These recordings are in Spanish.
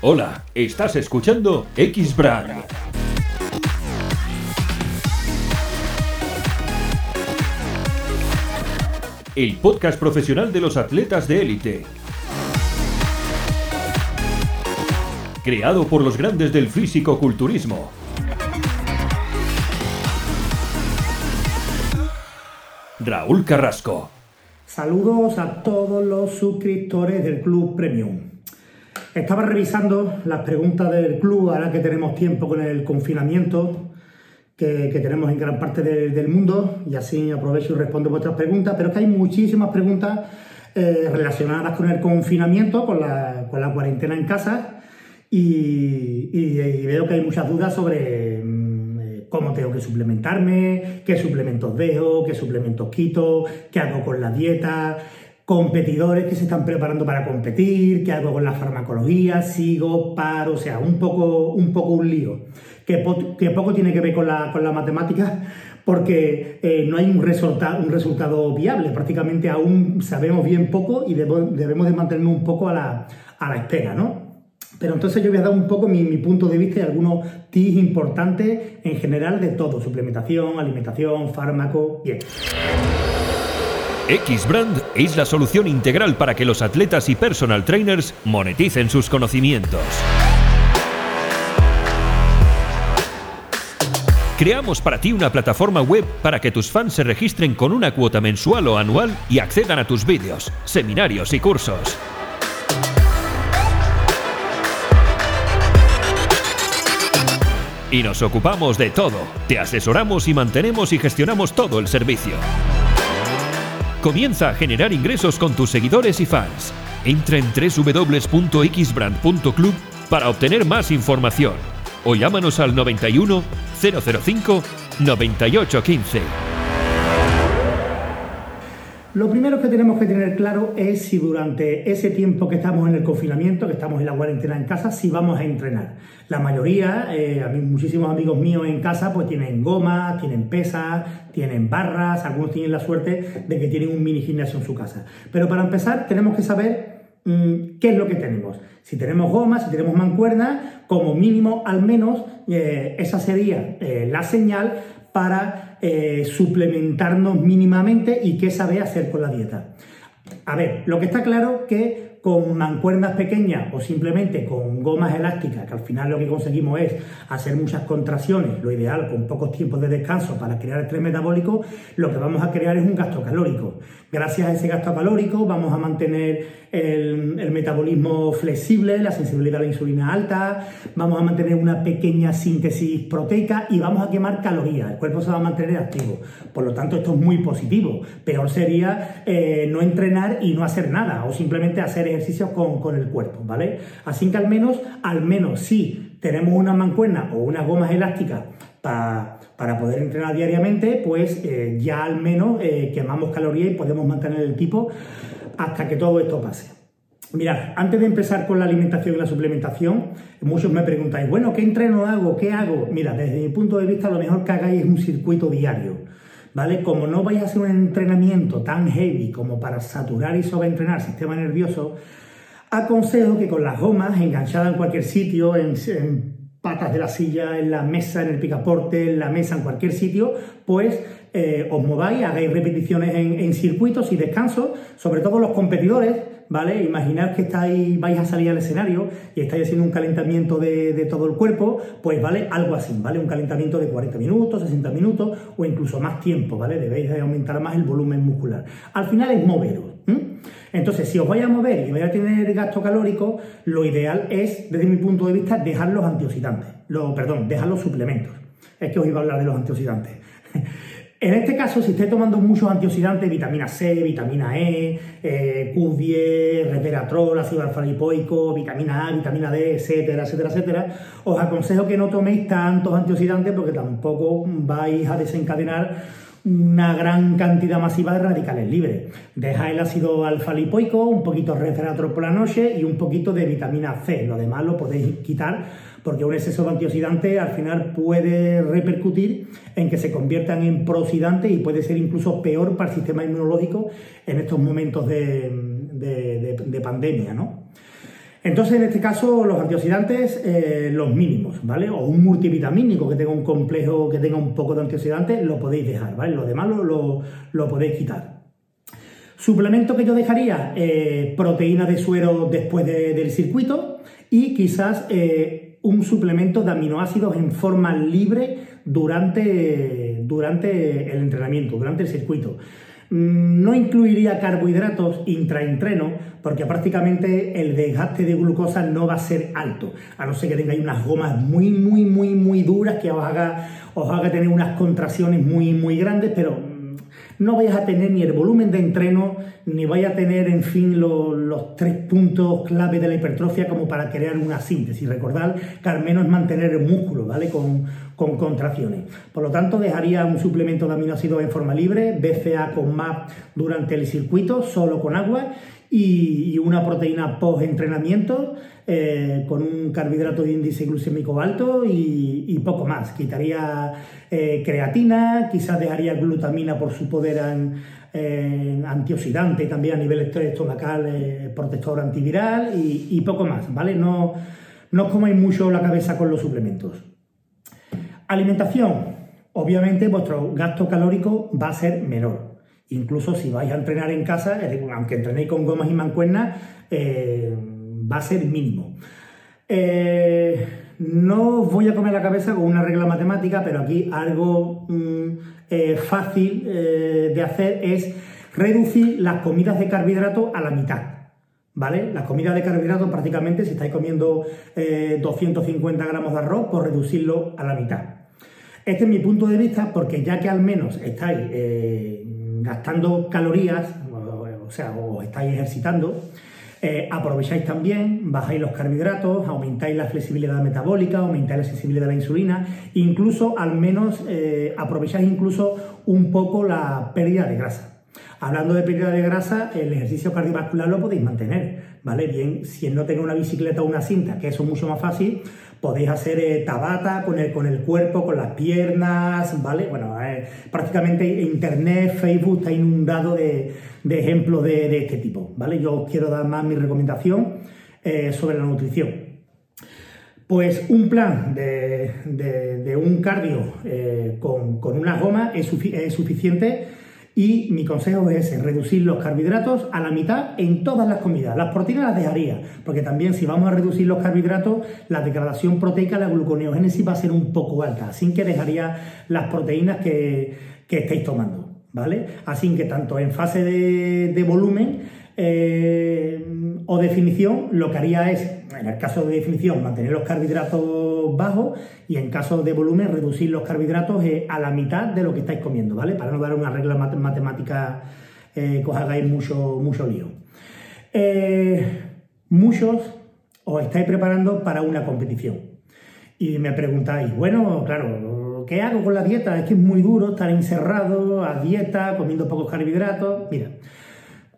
Hola, estás escuchando X-Brand. El podcast profesional de los atletas de élite. Creado por los grandes del físico-culturismo. Raúl Carrasco. Saludos a todos los suscriptores del Club Premium. Estaba revisando las preguntas del club ahora que tenemos tiempo con el confinamiento que, tenemos en gran parte del mundo y así aprovecho y respondo vuestras preguntas, pero es que hay muchísimas preguntas eh, relacionadas con el confinamiento, con la, cuarentena en casa y, veo que hay muchas dudas sobre mm, eh, cómo tengo que suplementarme, qué suplementos dejo, qué suplementos quito, qué hago con la dieta, competidores que se están preparando para competir, qué hago con la farmacología, sigo, paro, o sea, un poco un, poco un lío, que, poco tiene que ver con la, con la matemática, porque eh, no hay un, resultado, un resultado viable, prácticamente aún sabemos bien poco y debemos de mantenernos un poco a la, a la espera, ¿no? Pero entonces yo voy a dar un poco mi, mi, punto de vista y algunos tips importantes en general de todo, suplementación, alimentación, fármaco, bien. X-Brand es la solución integral para que los atletas y personal trainers moneticen sus conocimientos. Creamos para ti una plataforma web para que tus fans se registren con una cuota mensual o anual y accedan a tus vídeos, seminarios y cursos. Y nos ocupamos de todo. Te asesoramos y mantenemos y gestionamos todo el servicio. Comienza a generar ingresos con tus seguidores y fans. Entra en www.xbrand.club para obtener más información o llámanos al 91 005 9815. Lo primero que tenemos que tener claro es si durante ese tiempo que estamos en el confinamiento, que estamos en la cuarentena en casa, si vamos a entrenar. La mayoría, eh, muchísimos amigos míos en casa, pues tienen gomas, tienen pesas, tienen barras, algunos tienen la suerte de que tienen un mini gimnasio en su casa. Pero para empezar tenemos que saber mm, qué es lo que tenemos. Si tenemos gomas, si tenemos mancuernas, como mínimo al menos eh, esa sería eh, la señal para eh, suplementarnos mínimamente y qué sabe hacer con la dieta. A ver, lo que está claro que con mancuernas pequeñas o simplemente con gomas elásticas, que al final lo que conseguimos es hacer muchas contracciones, lo ideal con pocos tiempos de descanso para crear estrés metabólico, lo que vamos a crear es un gasto calórico. Gracias a ese gasto calórico vamos a mantener el, metabolismo flexible, la sensibilidad a la insulina alta, vamos a mantener una pequeña síntesis proteica y vamos a quemar calorías. El cuerpo se va a mantener activo. Por lo tanto, esto es muy positivo. Peor sería eh, no entrenar y no hacer nada o simplemente hacer ejercicios con, el cuerpo, ¿vale? Así que al menos, al menos si tenemos una mancuerna o unas gomas elásticas para poder entrenar diariamente, pues eh, ya al menos eh, quemamos calorías y podemos mantener el tipo hasta que todo esto pase. Mirad, antes de empezar con la alimentación y la suplementación, muchos me preguntáis, bueno, ¿qué entreno hago? ¿Qué hago? Mira, desde mi punto de vista, lo mejor que hagáis es un circuito diario. ¿Vale? Como no vais a hacer un entrenamiento tan heavy como para saturar y sobreentrenar el sistema nervioso, aconsejo que con las gomas enganchadas en cualquier sitio, en, patas de la silla, en la mesa, en el picaporte, en la mesa, en cualquier sitio, pues eh, os mováis, hagáis repeticiones en, circuitos y descansos, sobre todo los competidores, ¿vale? Imaginad que estáis, vais a salir al escenario y estáis haciendo un calentamiento de, todo el cuerpo, pues vale algo así, ¿vale? Un calentamiento de 40 minutos, 60 minutos o incluso más tiempo, ¿vale? Debéis de aumentar más el volumen muscular. Al final es moveros. Entonces, si os vais a mover y vais a tener gasto calórico, lo ideal es, desde mi punto de vista, dejar los antioxidantes, lo, perdón, dejar los suplementos. Es que os iba a hablar de los antioxidantes. En este caso, si estáis tomando muchos antioxidantes, vitamina C, vitamina E, eh, Q10, resveratrol, ácido alfa lipoico, vitamina A, vitamina D, etcétera, etcétera, etcétera, os aconsejo que no toméis tantos antioxidantes porque tampoco vais a desencadenar una gran cantidad masiva de radicales libres. Deja el ácido alfa lipoico, un poquito de resveratrol por la noche y un poquito de vitamina C. Lo demás lo podéis quitar porque un exceso de antioxidante al final puede repercutir en que se conviertan en prooxidantes y puede ser incluso peor para el sistema inmunológico en estos momentos de, pandemia. Entonces, en este caso, los antioxidantes, eh, los mínimos, ¿vale? O un multivitamínico que tenga un complejo, que tenga un poco de antioxidantes, lo podéis dejar, ¿vale? Lo demás lo, lo, podéis quitar. Suplemento que yo dejaría, eh, proteína de suero después del circuito y quizás eh, un suplemento de aminoácidos en forma libre durante, durante el entrenamiento, durante el circuito. Mm, no incluiría carbohidratos intraentreno porque prácticamente el desgaste de glucosa no va a ser alto, a no ser que tengáis unas gomas muy, muy, muy, muy duras que os haga, os haga tener unas contracciones muy, muy grandes, pero no vayas a tener ni el volumen de entreno, ni vaya a tener, en fin, los tres puntos clave de la hipertrofia como para crear una síntesis. Recordad que al menos mantener el músculo, ¿vale? Con, con contracciones. Por lo tanto, dejaría un suplemento de aminoácidos en forma libre, BCA con MAP durante el circuito, solo con agua, y, una proteína post-entrenamiento eh, con un carbohidrato de índice glucémico alto y, poco más. Quitaría eh, creatina, quizás dejaría glutamina por su poder eh, antioxidante también a nivel estomacal, protector antiviral y, poco más, ¿vale? No, no os comáis mucho la cabeza con los suplementos. Alimentación. Obviamente vuestro gasto calórico va a ser menor. Incluso si vais a entrenar en casa, aunque entrenéis con gomas y mancuernas, eh, va a ser mínimo. Eh, no os voy a comer la cabeza con una regla matemática, pero aquí algo mm, eh, fácil de hacer es reducir las comidas de carbohidratos a la mitad. ¿Vale? Las comidas de carbohidratos prácticamente, si estáis comiendo 250 gramos de arroz, pues reducirlo a la mitad. Este es mi punto de vista porque ya que al menos estáis gastando calorías, o sea, o estáis ejercitando, eh, aprovecháis también, bajáis los carbohidratos, aumentáis la flexibilidad metabólica, aumentáis la sensibilidad de la insulina, incluso al menos eh, aprovecháis incluso un poco la pérdida de grasa. Hablando de pérdida de grasa, el ejercicio cardiovascular lo podéis mantener, ¿vale? Bien, si no tenéis una bicicleta o una cinta, que eso es mucho más fácil, podéis hacer eh, tabata con el, con el cuerpo, con las piernas, ¿vale? Bueno, eh, prácticamente Internet, Facebook está inundado de, ejemplos de, este tipo, ¿vale? Yo os quiero dar más mi recomendación eh, sobre la nutrición. Pues un plan de, un cardio con, con, una goma es suficiente y mi consejo es ese, reducir los carbohidratos a la mitad en todas las comidas. Las proteínas las dejaría, porque también si vamos a reducir los carbohidratos, la degradación proteica, la gluconeogénesis va a ser un poco alta. Así que dejaría las proteínas que, estéis tomando. ¿Vale? Así que tanto en fase de, volumen eh, o definición, lo que haría es, en el caso de definición, mantener los carbohidratos bajos y en caso de volumen reducir los carbohidratos eh, a la mitad de lo que estáis comiendo, ¿vale? Para no dar una regla matemática eh, que os hagáis mucho, mucho lío. Eh, muchos os estáis preparando para una competición y me preguntáis, bueno, claro, ¿qué hago con la dieta? Es que es muy duro estar encerrado a dieta, comiendo pocos carbohidratos. Mira,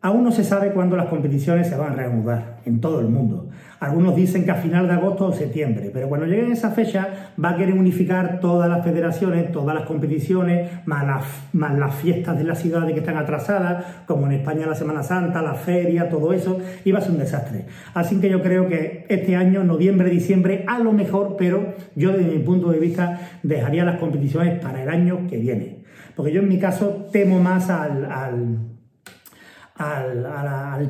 Aún no se sabe cuándo las competiciones se van a reanudar en todo el mundo. Algunos dicen que a final de agosto o septiembre, pero cuando lleguen esa fecha va a querer unificar todas las federaciones, todas las competiciones, más las, más las fiestas de las ciudades que están atrasadas, como en España la Semana Santa, la feria, todo eso, y va a ser un desastre. Así que yo creo que este año, noviembre, diciembre, a lo mejor, pero yo desde mi punto de vista dejaría las competiciones para el año que viene. Porque yo en mi caso temo más al al,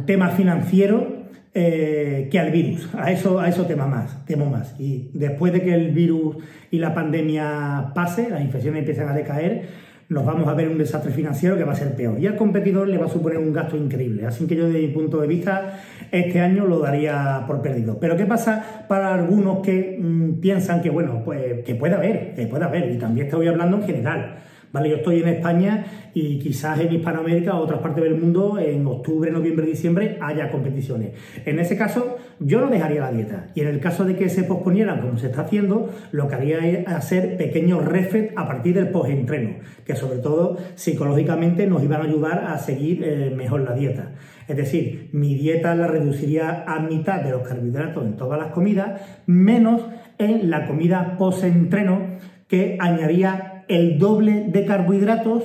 tema financiero eh, que al virus. A eso, a eso tema más, temo más. Y después de que el virus y la pandemia pase, las infecciones empiezan a decaer, nos vamos a ver un desastre financiero que va a ser peor. Y al competidor le va a suponer un gasto increíble. Así que yo desde mi punto de vista, este año lo daría por perdido. Pero ¿qué pasa para algunos que mm, piensan que, bueno, pues que puede haber, que puede haber? Y también estoy hablando en general. ¿Vale? Yo estoy en España y quizás en Hispanoamérica o otras partes del mundo en octubre, noviembre, diciembre haya competiciones. En ese caso, yo no dejaría la dieta. Y en el caso de que se posponieran, como se está haciendo, lo que haría es hacer pequeños refet a partir del post-entreno, que sobre todo psicológicamente nos iban a ayudar a seguir eh, mejor la dieta. Es decir, mi dieta la reduciría a mitad de los carbohidratos en todas las comidas, menos en la comida post-entreno que añadía el doble de carbohidratos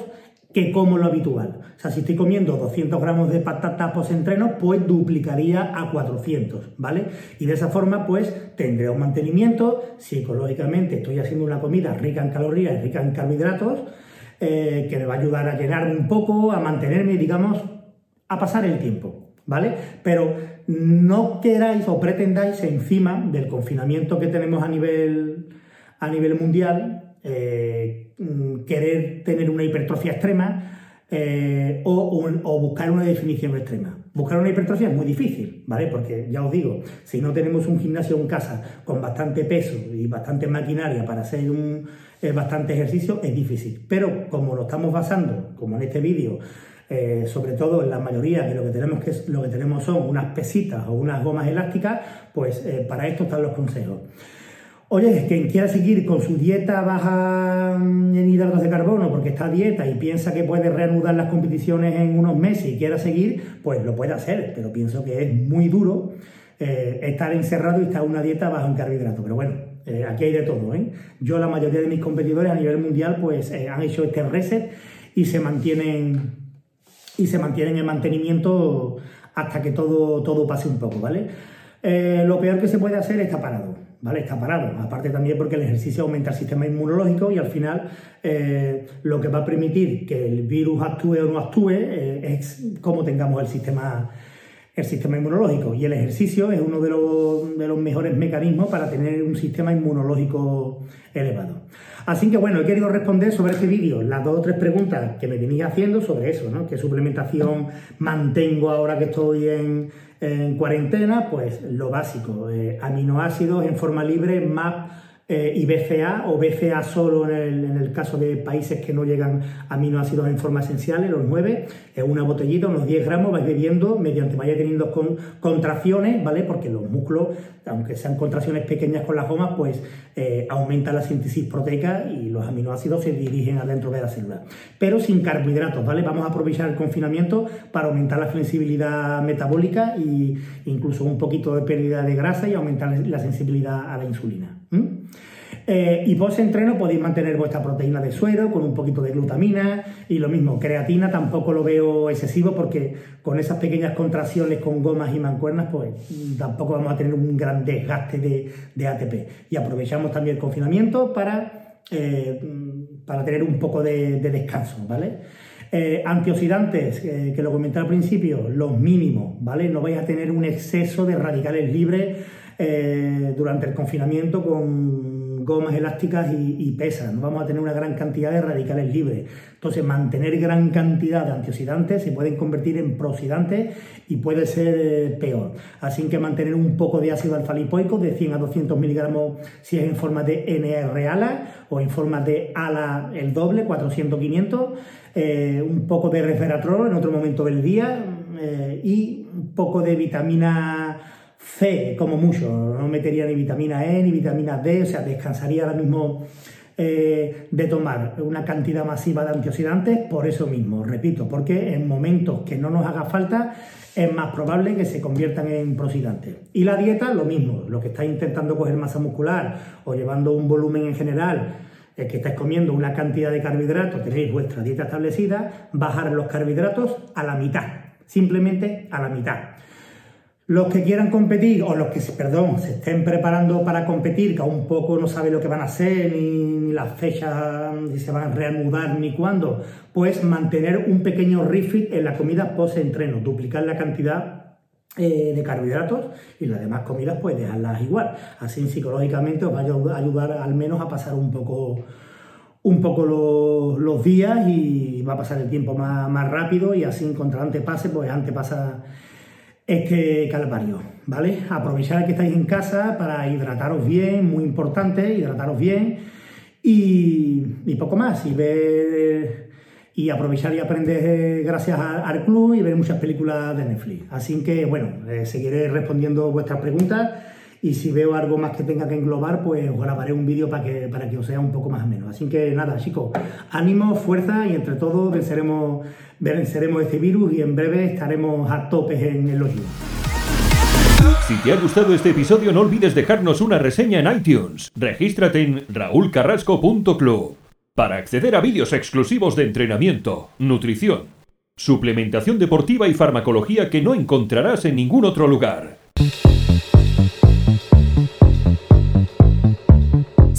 que como lo habitual. O sea, si estoy comiendo 200 gramos de patatas post-entreno, pues duplicaría a 400, ¿vale? Y de esa forma, pues tendré un mantenimiento, psicológicamente estoy haciendo una comida rica en calorías rica en carbohidratos, eh, que me va a ayudar a llenarme un poco, a mantenerme, digamos, a pasar el tiempo, ¿vale? Pero no queráis o pretendáis encima del confinamiento que tenemos a nivel, a nivel mundial, eh, querer tener una hipertrofia extrema eh, o, buscar una definición extrema. Buscar una hipertrofia es muy difícil, ¿vale? Porque ya os digo, si no tenemos un gimnasio en casa con bastante peso y bastante maquinaria para hacer un eh, bastante ejercicio, es difícil. Pero como lo estamos basando, como en este vídeo, eh, sobre todo en la mayoría que lo que tenemos que lo que tenemos son unas pesitas o unas gomas elásticas, pues para esto están los consejos. Oye, quien quiera seguir con su dieta baja en hidratos de carbono porque está a dieta y piensa que puede reanudar las competiciones en unos meses y quiera seguir, pues lo puede hacer, pero pienso que es muy duro eh, estar encerrado y estar en una dieta baja en carbohidratos. Pero bueno, eh, aquí hay de todo. ¿eh? Yo, la mayoría de mis competidores a nivel mundial, pues han hecho este reset y se mantienen y se mantienen en mantenimiento hasta que todo, todo pase un poco, ¿vale? lo peor que se puede hacer es estar parado. ¿Vale? Está parado. Aparte también porque el ejercicio aumenta el sistema inmunológico y al final eh, lo que va a permitir que el virus actúe o no actúe eh, es cómo tengamos el sistema, el sistema inmunológico. Y el ejercicio es uno de los, de los mejores mecanismos para tener un sistema inmunológico elevado. Así que bueno, he querido responder sobre este vídeo las dos o tres preguntas que me venía haciendo sobre eso, ¿no? ¿Qué suplementación mantengo ahora que estoy en, en cuarentena? Pues lo básico, eh, aminoácidos en forma libre, MAP eh, y BCA o BCA solo en el, caso de países que no llegan aminoácidos en forma esencial, los 9, es una botellita, unos 10 gramos, vais bebiendo mediante vaya teniendo con, contracciones, ¿vale? Porque los músculos, aunque sean contracciones pequeñas con las gomas, pues eh, aumenta la síntesis proteica y los aminoácidos se dirigen adentro de la célula. Pero sin carbohidratos, ¿vale? Vamos a aprovechar el confinamiento para aumentar la flexibilidad metabólica e incluso un poquito de pérdida de grasa y aumentar la sensibilidad a la insulina. Eh, y post-entreno podéis mantener vuestra proteína de suero con un poquito de glutamina y lo mismo, creatina tampoco lo veo excesivo porque con esas pequeñas contracciones con gomas y mancuernas pues tampoco vamos a tener un gran desgaste de, ATP. Y aprovechamos también el confinamiento para, eh, para tener un poco de, descanso, ¿vale? Eh, antioxidantes, que lo comenté al principio, los mínimos, ¿vale? No vais a tener un exceso de radicales libres durante el confinamiento con gomas elásticas y, pesas, no vamos a tener una gran cantidad de radicales libres. Entonces, mantener gran cantidad de antioxidantes se pueden convertir en prooxidantes y puede ser eh, peor. Así que mantener un poco de ácido alfa-lipoico de 100 a 200 miligramos si es en forma de NR-ALA o en forma de ALA el doble, 400-500, eh, un poco de resveratrol en otro momento del día eh, y un poco de vitamina C como mucho, no metería ni vitamina E ni vitamina D, o sea, descansaría ahora mismo eh, de tomar una cantidad masiva de antioxidantes por eso mismo, repito, porque en momentos que no nos haga falta es más probable que se conviertan en prooxidantes. Y la dieta, lo mismo, lo que estáis intentando coger masa muscular o llevando un volumen en general, es que estáis comiendo una cantidad de carbohidratos, tenéis vuestra dieta establecida, bajar los carbohidratos a la mitad, simplemente a la mitad. Los que quieran competir, o los que, perdón, se estén preparando para competir, que aún poco no saben lo que van a hacer, ni, las fechas, ni se van a reanudar, ni cuándo, pues mantener un pequeño refit en la comida post-entreno, duplicar la cantidad eh, de carbohidratos y las demás comidas, pues dejarlas igual. Así psicológicamente os va a ayudar al menos a pasar un poco un poco los, días y va a pasar el tiempo más, más rápido y así contra antes pase, pues antes pasa este calvario, ¿vale? Aprovechar que estáis en casa para hidrataros bien, muy importante, hidrataros bien y, poco más. Y ver y aprovechar y aprender gracias al club y ver muchas películas de Netflix. Así que, bueno, eh, seguiré respondiendo vuestras preguntas y si veo algo más que tenga que englobar, pues os grabaré un vídeo para que, para que os sea un poco más menos. Así que nada, chicos, ánimo, fuerza y entre todos venceremos, venceremos este virus y en breve estaremos a tope en, el los Si te ha gustado este episodio, no olvides dejarnos una reseña en iTunes. Regístrate en raulcarrasco.club. para acceder a vídeos exclusivos de entrenamiento, nutrición, suplementación deportiva y farmacología que no encontrarás en ningún otro lugar.